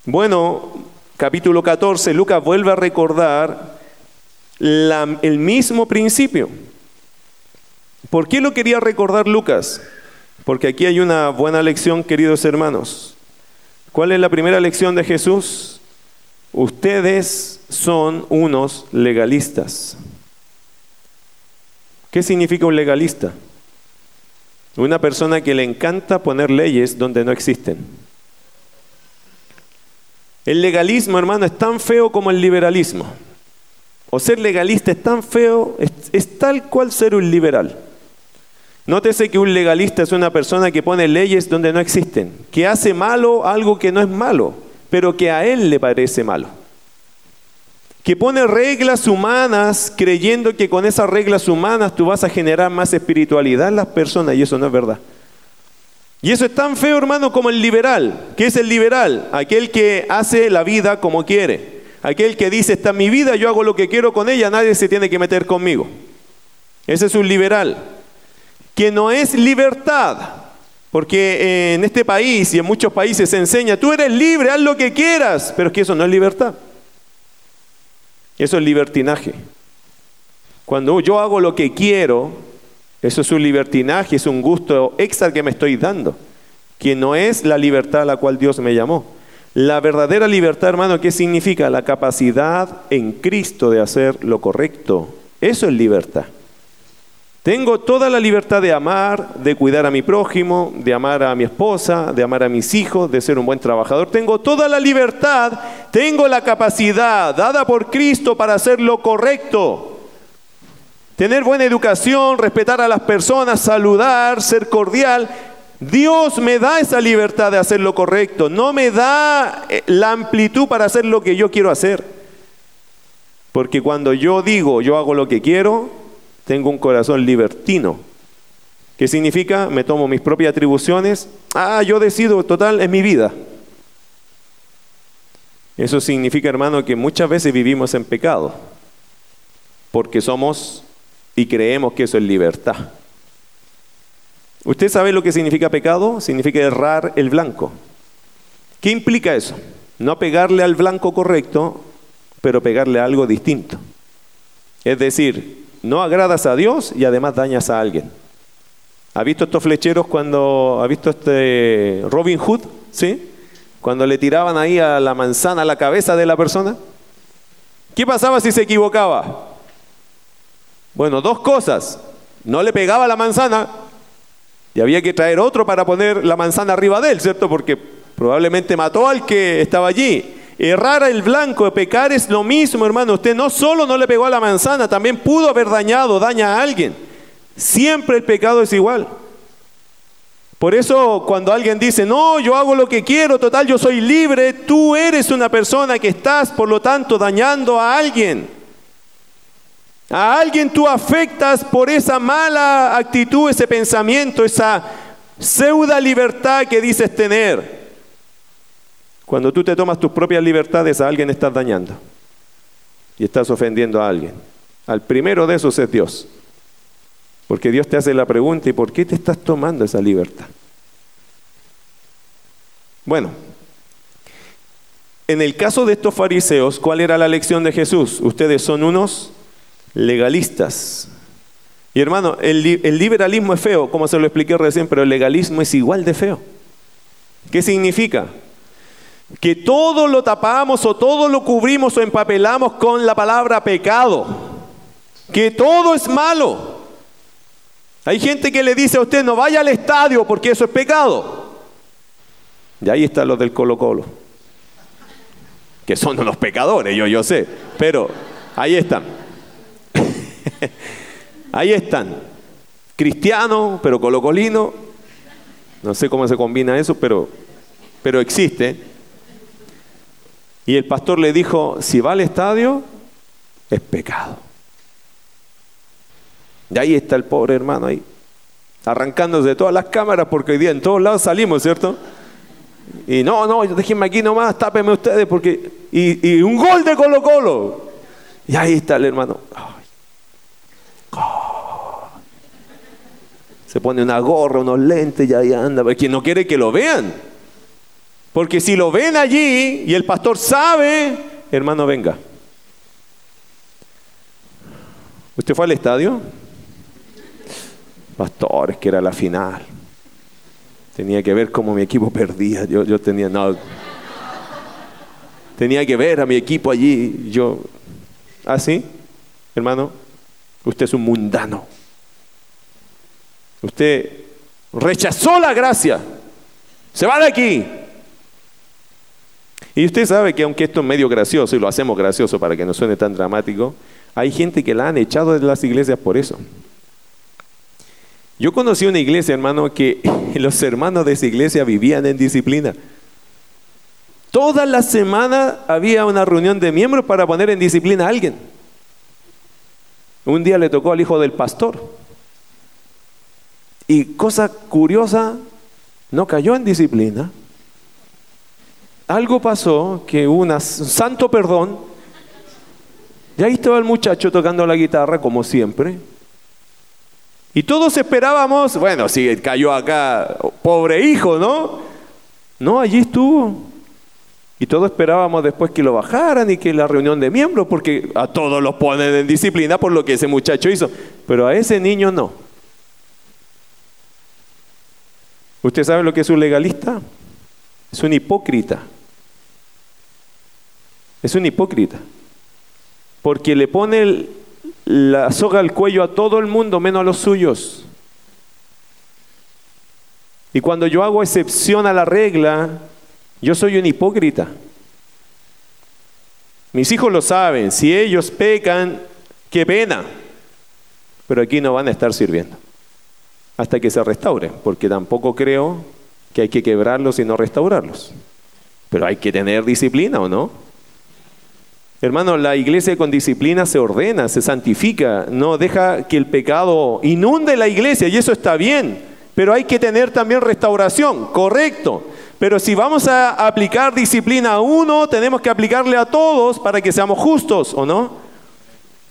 Bueno, capítulo 14, Lucas vuelve a recordar el mismo principio. ¿Por qué lo quería recordar Lucas? Porque aquí hay una buena lección, queridos hermanos. ¿Cuál es la primera lección de Jesús? Ustedes son unos legalistas. ¿Qué significa un legalista? Una persona que le encanta poner leyes donde no existen. El legalismo, hermano, es tan feo como el liberalismo. O ser legalista es tan feo, es, tal cual ser un liberal. Nótese que un legalista es una persona que pone leyes donde no existen, que hace malo algo que no es malo, pero que a él le parece malo. Que pone reglas humanas creyendo que con esas reglas humanas tú vas a generar más espiritualidad en las personas y eso no es verdad. Y eso es tan feo, hermano, como el liberal. ¿Qué es el liberal? Aquel que hace la vida como quiere. Aquel que dice, está mi vida, yo hago lo que quiero con ella, nadie se tiene que meter conmigo. Ese es un liberal. Que no es libertad. Porque en este país y en muchos países se enseña, tú eres libre, haz lo que quieras. Pero es que eso no es libertad. Eso es libertinaje. Cuando yo hago lo que quiero, eso es un libertinaje, es un gusto extra que me estoy dando, que no es la libertad a la cual Dios me llamó. La verdadera libertad, hermano, ¿qué significa? La capacidad en Cristo de hacer lo correcto. Eso es libertad. Tengo toda la libertad de amar, de cuidar a mi prójimo, de amar a mi esposa, de amar a mis hijos, de ser un buen trabajador. Tengo toda la libertad, tengo la capacidad dada por Cristo para hacer lo correcto tener buena educación, respetar a las personas, saludar, ser cordial. Dios me da esa libertad de hacer lo correcto, no me da eh, la amplitud para hacer lo que yo quiero hacer. Porque cuando yo digo yo hago lo que quiero, tengo un corazón libertino. ¿Qué significa? Me tomo mis propias atribuciones. Ah, yo decido, total, es mi vida. Eso significa, hermano, que muchas veces vivimos en pecado. Porque somos y creemos que eso es libertad. ¿Usted sabe lo que significa pecado? Significa errar el blanco. ¿Qué implica eso? No pegarle al blanco correcto, pero pegarle a algo distinto. Es decir, no agradas a Dios y además dañas a alguien. ¿Ha visto estos flecheros cuando ha visto este Robin Hood? ¿Sí? Cuando le tiraban ahí a la manzana a la cabeza de la persona. ¿Qué pasaba si se equivocaba? Bueno, dos cosas. No le pegaba la manzana y había que traer otro para poner la manzana arriba de él, ¿cierto? Porque probablemente mató al que estaba allí. Errar el blanco, pecar es lo mismo, hermano. Usted no solo no le pegó a la manzana, también pudo haber dañado, daña a alguien. Siempre el pecado es igual. Por eso cuando alguien dice, no, yo hago lo que quiero, total, yo soy libre, tú eres una persona que estás, por lo tanto, dañando a alguien. A alguien tú afectas por esa mala actitud, ese pensamiento, esa pseudo libertad que dices tener. Cuando tú te tomas tus propias libertades, a alguien estás dañando y estás ofendiendo a alguien. al primero de esos es Dios. Porque Dios te hace la pregunta, ¿y por qué te estás tomando esa libertad? Bueno, en el caso de estos fariseos, ¿cuál era la lección de Jesús? Ustedes son unos legalistas. Y hermano, el, liberalismo es feo, como se lo expliqué recién, pero el legalismo es igual de feo. ¿Qué significa? Que todo lo tapamos o todo lo cubrimos o empapelamos con la palabra pecado. Que todo es malo. Hay gente que le dice a usted no vaya al estadio porque eso es pecado. Y ahí están los del Colo Colo. Que son unos pecadores, yo, yo sé. Pero ahí están. Ahí están. Cristiano, pero colocolino. No sé cómo se combina eso, pero, pero existe. Y el pastor le dijo, si va al estadio, es pecado. Y ahí está el pobre hermano ahí, arrancándose de todas las cámaras, porque hoy día en todos lados salimos, ¿cierto? Y no, no, déjenme aquí nomás, tápenme ustedes, porque... Y, un gol de Colo Colo. Y ahí está el hermano. Se pone una gorra, unos lentes y ahí anda. Porque no quiere que lo vean. Porque si lo ven allí y el pastor sabe, hermano, venga. ¿Usted fue al estadio? Pastor, es que era la final. Tenía que ver cómo mi equipo perdía. Yo, yo tenía, no. Tenía que ver a mi equipo allí. Yo, ¿así? ¿Ah, hermano, usted es un mundano. Usted rechazó la gracia. Se va de aquí. Y usted sabe que aunque esto es medio gracioso, y lo hacemos gracioso para que no suene tan dramático, hay gente que la han echado de las iglesias por eso. Yo conocí una iglesia, hermano, que los hermanos de esa iglesia vivían en disciplina. Toda la semana había una reunión de miembros para poner en disciplina a alguien. Un día le tocó al hijo del pastor. Y cosa curiosa, no cayó en disciplina. Algo pasó que un santo perdón. Y ahí estaba el muchacho tocando la guitarra como siempre. Y todos esperábamos, bueno, si cayó acá, pobre hijo, ¿no? No, allí estuvo. Y todos esperábamos después que lo bajaran y que la reunión de miembros, porque a todos los ponen en disciplina por lo que ese muchacho hizo. Pero a ese niño no. ¿Usted sabe lo que es un legalista? Es un hipócrita. Es un hipócrita. Porque le pone la soga al cuello a todo el mundo menos a los suyos. Y cuando yo hago excepción a la regla, yo soy un hipócrita. Mis hijos lo saben, si ellos pecan, qué pena. Pero aquí no van a estar sirviendo hasta que se restaure, porque tampoco creo que hay que quebrarlos y no restaurarlos. Pero hay que tener disciplina o no. Hermano, la iglesia con disciplina se ordena, se santifica, no deja que el pecado inunde la iglesia y eso está bien, pero hay que tener también restauración, correcto. Pero si vamos a aplicar disciplina a uno, tenemos que aplicarle a todos para que seamos justos, ¿o no?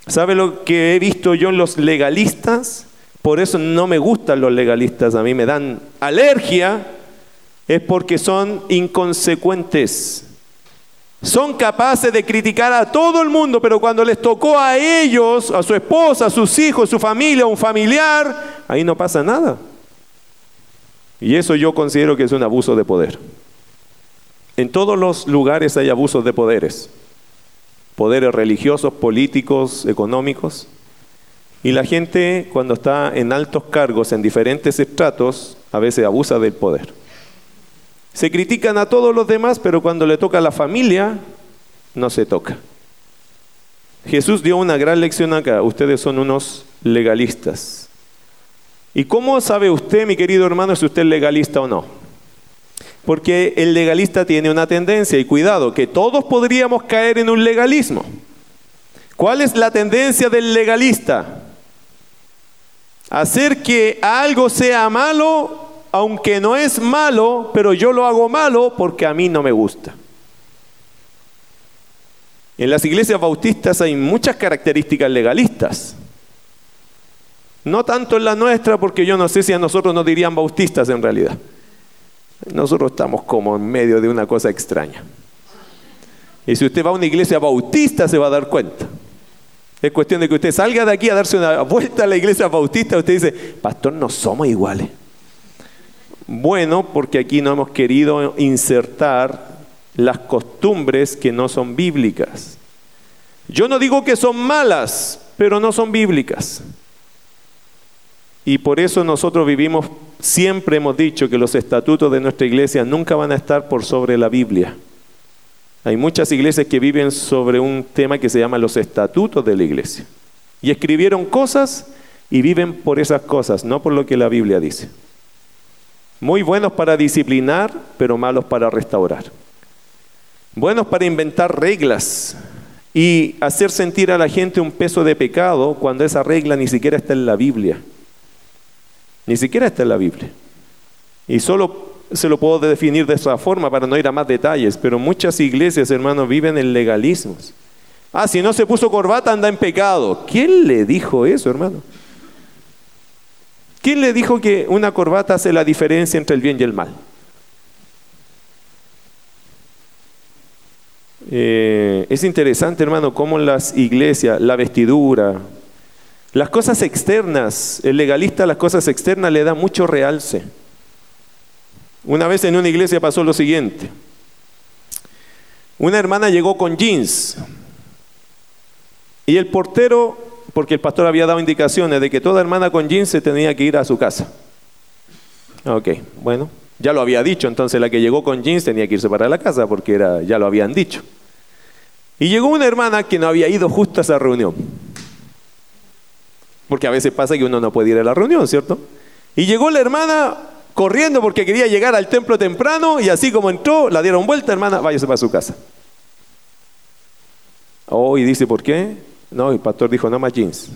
¿Sabe lo que he visto yo en los legalistas? Por eso no me gustan los legalistas, a mí me dan alergia, es porque son inconsecuentes. Son capaces de criticar a todo el mundo, pero cuando les tocó a ellos, a su esposa, a sus hijos, su familia, a un familiar, ahí no pasa nada. Y eso yo considero que es un abuso de poder. En todos los lugares hay abusos de poderes. Poderes religiosos, políticos, económicos. Y la gente cuando está en altos cargos, en diferentes estratos, a veces abusa del poder. Se critican a todos los demás, pero cuando le toca a la familia, no se toca. Jesús dio una gran lección acá. Ustedes son unos legalistas. ¿Y cómo sabe usted, mi querido hermano, si usted es legalista o no? Porque el legalista tiene una tendencia, y cuidado, que todos podríamos caer en un legalismo. ¿Cuál es la tendencia del legalista? Hacer que algo sea malo, aunque no es malo, pero yo lo hago malo porque a mí no me gusta. En las iglesias bautistas hay muchas características legalistas. No tanto en la nuestra, porque yo no sé si a nosotros nos dirían bautistas en realidad. Nosotros estamos como en medio de una cosa extraña. Y si usted va a una iglesia bautista se va a dar cuenta. Es cuestión de que usted salga de aquí a darse una vuelta a la iglesia bautista. Usted dice, pastor, no somos iguales. Bueno, porque aquí no hemos querido insertar las costumbres que no son bíblicas. Yo no digo que son malas, pero no son bíblicas. Y por eso nosotros vivimos, siempre hemos dicho que los estatutos de nuestra iglesia nunca van a estar por sobre la Biblia. Hay muchas iglesias que viven sobre un tema que se llama los estatutos de la iglesia. Y escribieron cosas y viven por esas cosas, no por lo que la Biblia dice. Muy buenos para disciplinar, pero malos para restaurar buenos para inventar reglas y hacer sentir a la gente un peso de pecado cuando esa regla ni siquiera está en la Biblia. Ni siquiera está en la Biblia. Y solo se lo puedo definir de esa forma para no ir a más detalles, pero muchas iglesias, hermanos, viven en legalismos. Ah, si no se puso corbata anda en pecado. ¿Quién le dijo eso, hermano? ¿Quién le dijo que una corbata hace la diferencia entre el bien y el mal? Eh, es interesante, hermano, cómo las iglesias, la vestidura, las cosas externas, el legalista las cosas externas le da mucho realce. Una vez en una iglesia pasó lo siguiente. Una hermana llegó con jeans y el portero, porque el pastor había dado indicaciones de que toda hermana con jeans se tenía que ir a su casa. Ok, bueno, ya lo había dicho, entonces la que llegó con jeans tenía que irse para la casa porque era, ya lo habían dicho. Y llegó una hermana que no había ido justo a esa reunión. Porque a veces pasa que uno no puede ir a la reunión, ¿cierto? Y llegó la hermana corriendo porque quería llegar al templo temprano y así como entró, la dieron vuelta, hermana, váyase para su casa. Oh, y dice, ¿por qué? No, el pastor dijo, no más jeans.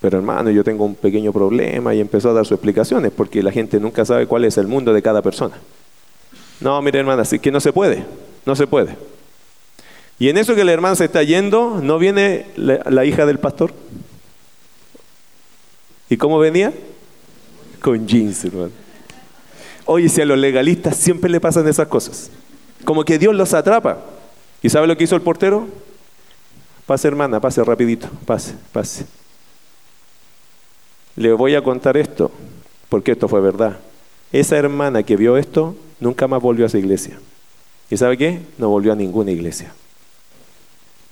Pero hermano, yo tengo un pequeño problema y empezó a dar sus explicaciones porque la gente nunca sabe cuál es el mundo de cada persona. No, mire hermana, así que no se puede. No se puede. Y en eso que el hermano se está yendo, ¿no viene la, hija del pastor? ¿Y cómo venía? Con jeans, hermano. Oye, si a los legalistas siempre le pasan esas cosas. Como que Dios los atrapa. ¿Y sabe lo que hizo el portero? Pase, hermana, pase rapidito, pase, pase. Le voy a contar esto, porque esto fue verdad. Esa hermana que vio esto nunca más volvió a esa iglesia. ¿Y sabe qué? No volvió a ninguna iglesia.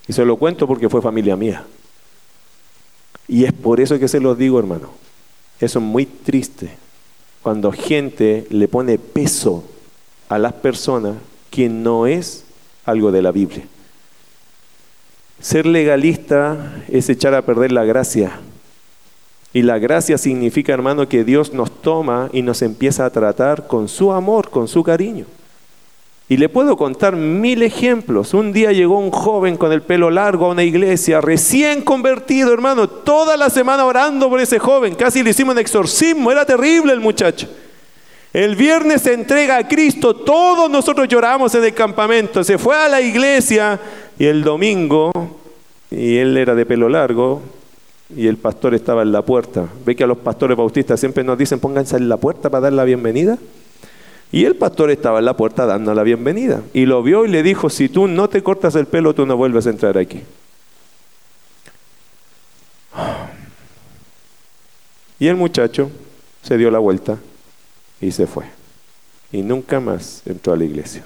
Y se lo cuento porque fue familia mía. Y es por eso que se los digo, hermano. Eso es muy triste. Cuando gente le pone peso a las personas que no es algo de la Biblia. Ser legalista es echar a perder la gracia. Y la gracia significa, hermano, que Dios nos toma y nos empieza a tratar con su amor, con su cariño. Y le puedo contar mil ejemplos. Un día llegó un joven con el pelo largo a una iglesia, recién convertido, hermano, toda la semana orando por ese joven. Casi le hicimos un exorcismo, era terrible el muchacho. El viernes se entrega a Cristo, todos nosotros lloramos en el campamento. Se fue a la iglesia y el domingo, y él era de pelo largo, y el pastor estaba en la puerta. ¿Ve que a los pastores bautistas siempre nos dicen pónganse en la puerta para dar la bienvenida? Y el pastor estaba en la puerta dando la bienvenida. Y lo vio y le dijo, si tú no te cortas el pelo, tú no vuelves a entrar aquí. Y el muchacho se dio la vuelta y se fue. Y nunca más entró a la iglesia.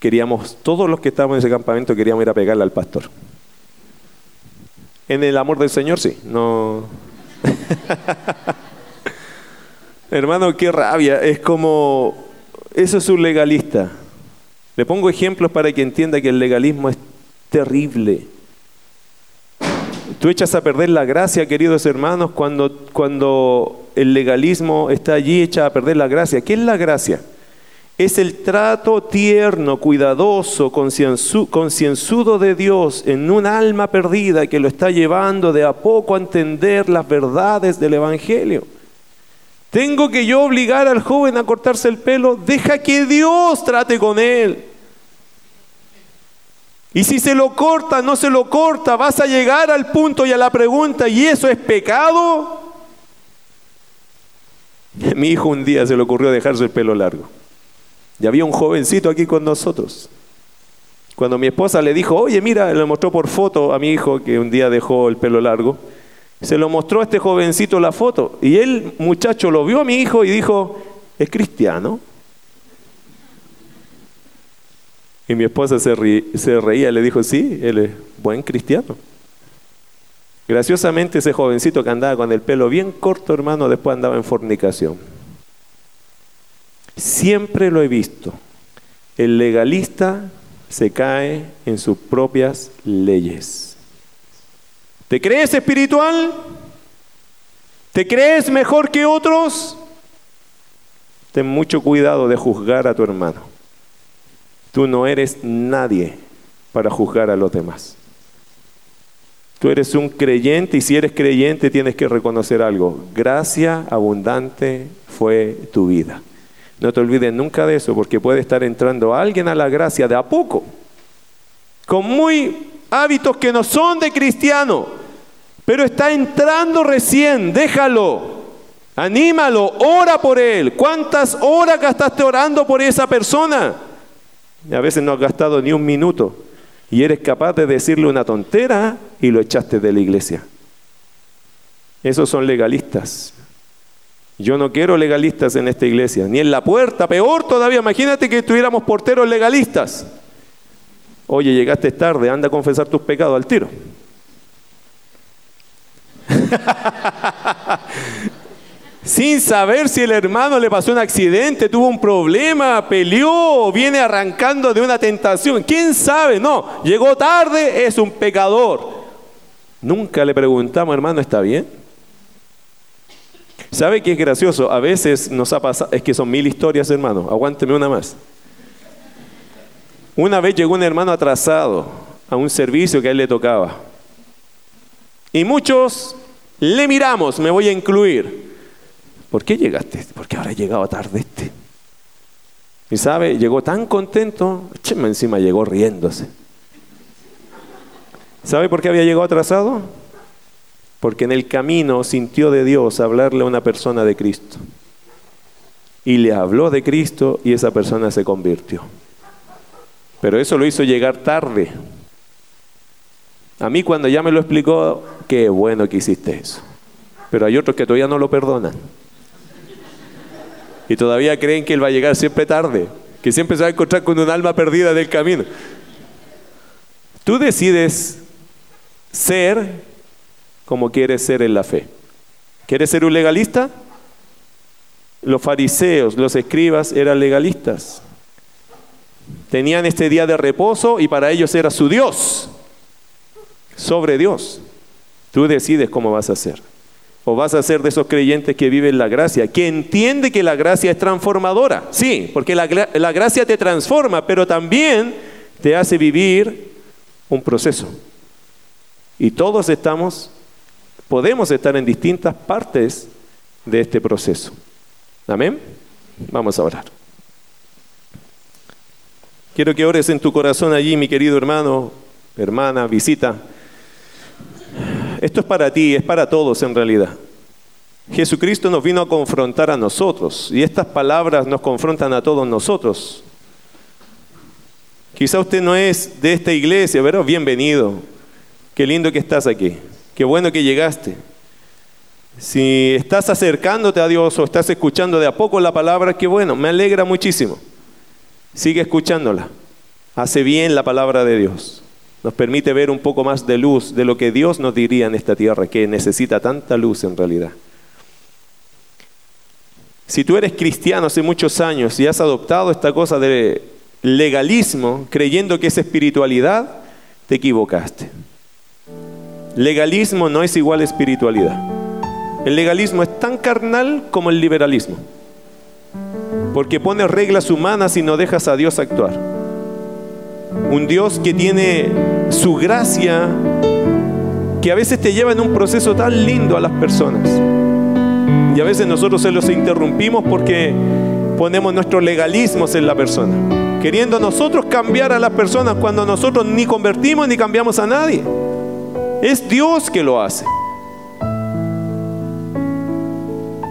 Queríamos, todos los que estábamos en ese campamento queríamos ir a pegarle al pastor. En el amor del Señor, sí. No. Hermano, qué rabia. Es como, eso es un legalista. Le pongo ejemplos para que entienda que el legalismo es terrible. Tú echas a perder la gracia, queridos hermanos, cuando, cuando el legalismo está allí, echa a perder la gracia. ¿Qué es la gracia? Es el trato tierno, cuidadoso, concienzudo de Dios en un alma perdida que lo está llevando de a poco a entender las verdades del Evangelio. ¿Tengo que yo obligar al joven a cortarse el pelo? Deja que Dios trate con él. Y si se lo corta, no se lo corta, vas a llegar al punto y a la pregunta, ¿y eso es pecado? A mi hijo un día se le ocurrió dejarse el pelo largo. Y había un jovencito aquí con nosotros. Cuando mi esposa le dijo, oye, mira, le mostró por foto a mi hijo que un día dejó el pelo largo, se lo mostró a este jovencito la foto. Y él, muchacho, lo vio a mi hijo y dijo, es cristiano. Y mi esposa se, reía y le dijo, sí, él es buen cristiano. Graciosamente ese jovencito que andaba con el pelo bien corto, hermano, después andaba en fornicación. Siempre lo he visto. El legalista se cae en sus propias leyes. ¿Te crees espiritual? ¿Te crees mejor que otros? Ten mucho cuidado de juzgar a tu hermano. Tú no eres nadie para juzgar a los demás. Tú eres un creyente y si eres creyente tienes que reconocer algo. Gracia abundante fue tu vida. No te olvides nunca de eso porque puede estar entrando alguien a la gracia de a poco, con muy hábitos que no son de cristiano, pero está entrando recién, déjalo. Anímalo, ora por él. ¿Cuántas horas gastaste orando por esa persona? a veces no has gastado ni un minuto y eres capaz de decirle una tontera y lo echaste de la iglesia. Esos son legalistas. Yo no quiero legalistas en esta iglesia, ni en la puerta, peor todavía, imagínate que tuviéramos porteros legalistas. Oye, llegaste tarde, anda a confesar tus pecados al tiro. sin saber si el hermano le pasó un accidente, tuvo un problema, peleó, viene arrancando de una tentación. ¿Quién sabe? No, llegó tarde, es un pecador. Nunca le preguntamos, hermano, ¿está bien? ¿Sabe qué es gracioso? A veces nos ha pasado, es que son mil historias, hermano, aguánteme una más. Una vez llegó un hermano atrasado a un servicio que a él le tocaba. Y muchos le miramos, me voy a incluir. ¿por qué llegaste? Porque ahora he llegado tarde este. Y sabe, llegó tan contento, encima llegó riéndose. ¿Sabe por qué había llegado atrasado? Porque en el camino sintió de Dios hablarle a una persona de Cristo. Y le habló de Cristo y esa persona se convirtió. Pero eso lo hizo llegar tarde. A mí cuando ya me lo explicó, qué bueno que hiciste eso. Pero hay otros que todavía no lo perdonan y todavía creen que Él va a llegar siempre tarde, que siempre se va a encontrar con un alma perdida del camino. Tú decides ser como quieres ser en la fe. ¿Quieres ser un legalista? Los fariseos, los escribas eran legalistas. Tenían este día de reposo y para ellos era su Dios, sobre Dios. Tú decides cómo vas a ser. ¿O vas a ser de esos creyentes que viven la gracia? Que entiende que la gracia es transformadora. Sí, porque la, la, gracia te transforma, pero también te hace vivir un proceso. Y todos estamos, podemos estar en distintas partes de este proceso. Amén. Vamos a orar. Quiero que ores en tu corazón allí, mi querido hermano, hermana, visita. Esto es para ti, es para todos en realidad. Jesucristo nos vino a confrontar a nosotros y estas palabras nos confrontan a todos nosotros. Quizá usted no es de esta iglesia, pero bienvenido. Qué lindo que estás aquí. Qué bueno que llegaste. Si estás acercándote a Dios o estás escuchando de a poco la palabra, qué bueno, me alegra muchísimo. Sigue escuchándola. Hace bien la palabra de Dios nos permite ver un poco más de luz de lo que Dios nos diría en esta tierra, que necesita tanta luz en realidad. Si tú eres cristiano hace muchos años y has adoptado esta cosa de legalismo, creyendo que es espiritualidad, te equivocaste. Legalismo no es igual a espiritualidad. El legalismo es tan carnal como el liberalismo, porque pone reglas humanas y no dejas a Dios actuar. Un Dios que tiene su gracia, que a veces te lleva en un proceso tan lindo a las personas. Y a veces nosotros se los interrumpimos porque ponemos nuestros legalismos en la persona, queriendo nosotros cambiar a las personas cuando nosotros ni convertimos ni cambiamos a nadie. Es Dios que lo hace.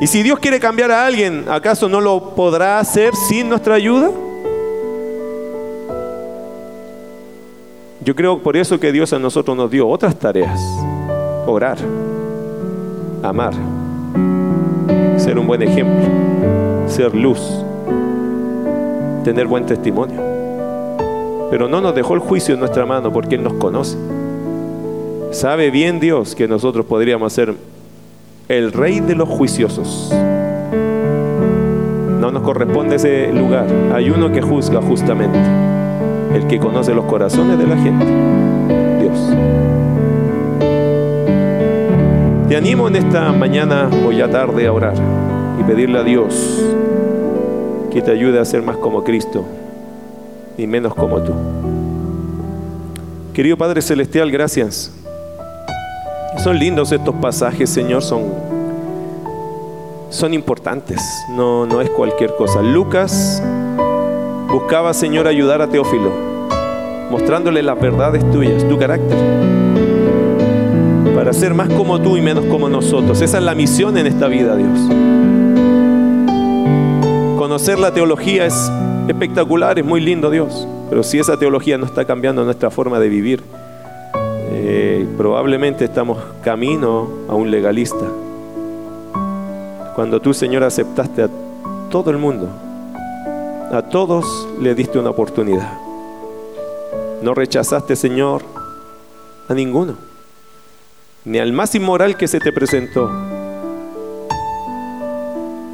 Y si Dios quiere cambiar a alguien, ¿acaso no lo podrá hacer sin nuestra ayuda? Yo creo por eso que Dios a nosotros nos dio otras tareas. Orar, amar, ser un buen ejemplo, ser luz, tener buen testimonio. Pero no nos dejó el juicio en nuestra mano porque Él nos conoce. Sabe bien Dios que nosotros podríamos ser el rey de los juiciosos. No nos corresponde ese lugar. Hay uno que juzga justamente, el que conoce los corazones de la gente, Dios. Te animo en esta mañana o ya tarde a orar y pedirle a Dios que te ayude a ser más como Cristo y menos como tú. Querido Padre Celestial, gracias son lindos estos pasajes, Señor, son, son importantes, no, no es cualquier cosa. Lucas buscaba, Señor, ayudar a Teófilo, mostrándole las verdades tuyas, tu carácter, para ser más como tú y menos como nosotros. Esa es la misión en esta vida, Dios. Conocer la teología es espectacular, es muy lindo, Dios, pero si esa teología no está cambiando nuestra forma de vivir, eh, probablemente estamos camino a un legalista. Cuando tú, Señor, aceptaste a todo el mundo, a todos le diste una oportunidad. No rechazaste, Señor, a ninguno, ni al más inmoral que se te presentó.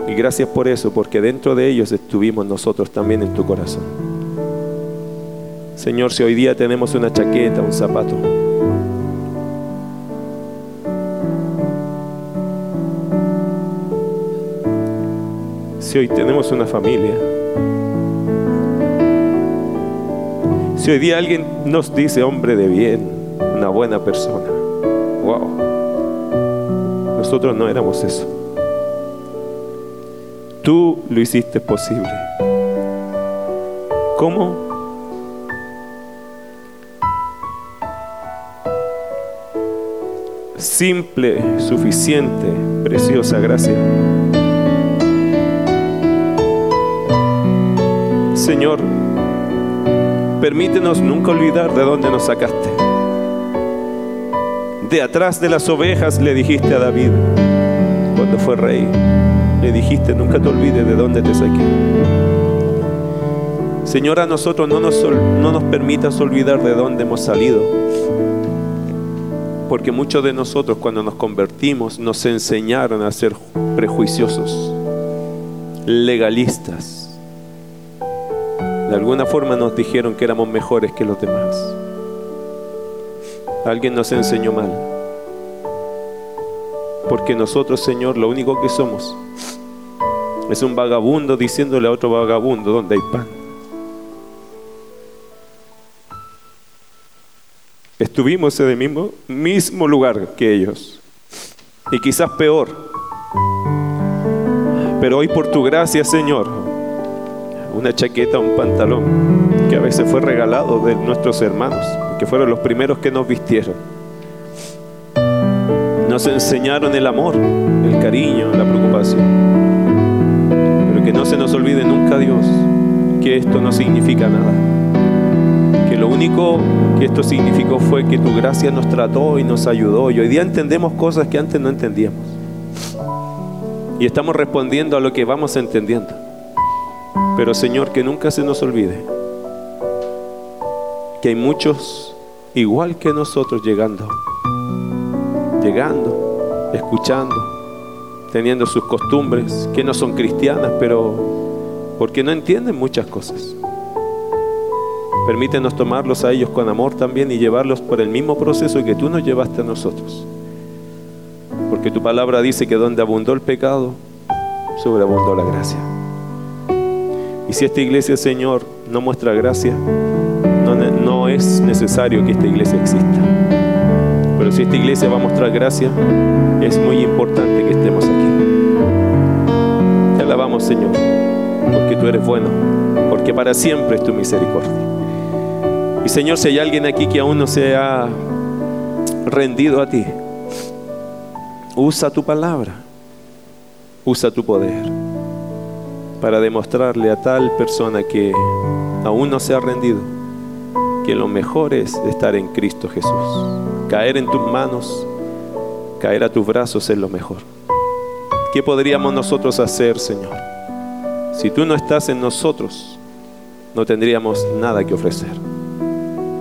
Y gracias por eso, porque dentro de ellos estuvimos nosotros también en tu corazón. Señor, si hoy día tenemos una chaqueta, un zapato, si hoy tenemos una familia, si hoy día alguien nos dice hombre de bien, una buena persona, wow, nosotros no éramos eso. Tú lo hiciste posible. ¿Cómo? Simple, suficiente, preciosa gracia. Señor, permítenos nunca olvidar de dónde nos sacaste. De atrás de las ovejas le dijiste a David, cuando fue rey, le dijiste, nunca te olvides de dónde te saqué. Señor, a nosotros no nos, no nos permitas olvidar de dónde hemos salido. Porque muchos de nosotros cuando nos convertimos nos enseñaron a ser prejuiciosos, legalistas de alguna forma nos dijeron que éramos mejores que los demás. Alguien nos enseñó mal. Porque nosotros, Señor, lo único que somos es un vagabundo diciéndole a otro vagabundo donde hay pan. Estuvimos en el mismo, mismo lugar que ellos. Y quizás peor. Pero hoy por tu gracia, Señor, una chaqueta, un pantalón, que a veces fue regalado de nuestros hermanos, que fueron los primeros que nos vistieron. Nos enseñaron el amor, el cariño, la preocupación. Pero que no se nos olvide nunca, Dios, que esto no significa nada. Que lo único que esto significó fue que tu gracia nos trató y nos ayudó. Y hoy día entendemos cosas que antes no entendíamos. Y estamos respondiendo a lo que vamos entendiendo. Pero Señor, que nunca se nos olvide que hay muchos igual que nosotros llegando, llegando, escuchando, teniendo sus costumbres, que no son cristianas, pero porque no entienden muchas cosas. Permítenos tomarlos a ellos con amor también y llevarlos por el mismo proceso que tú nos llevaste a nosotros. Porque tu palabra dice que donde abundó el pecado, sobreabundó la gracia. Y si esta iglesia, Señor, no muestra gracia, no, es necesario que esta iglesia exista. Pero si esta iglesia va a mostrar gracia, es muy importante que estemos aquí. amamos, Señor, porque tú eres bueno, porque para siempre es tu misericordia. Y Señor, si hay alguien aquí que aún no se ha rendido a ti, usa tu palabra, usa tu poder para demostrarle a tal persona que aún no se ha rendido que lo mejor es estar en Cristo Jesús. Caer en tus manos, caer a tus brazos es lo mejor. ¿Qué podríamos nosotros hacer, Señor? Si tú no estás en nosotros, no tendríamos nada que ofrecer.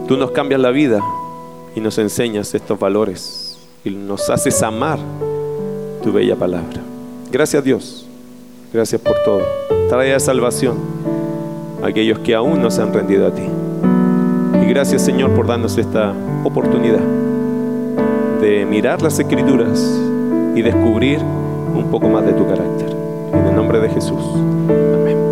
Tú nos cambias la vida y nos enseñas estos valores y nos haces amar tu bella palabra. Gracias Dios, gracias por todo. Trae salvación a aquellos que aún no se han rendido a ti. Y gracias Señor por darnos esta oportunidad de mirar las escrituras y descubrir un poco más de tu carácter. En el nombre de Jesús. Amén.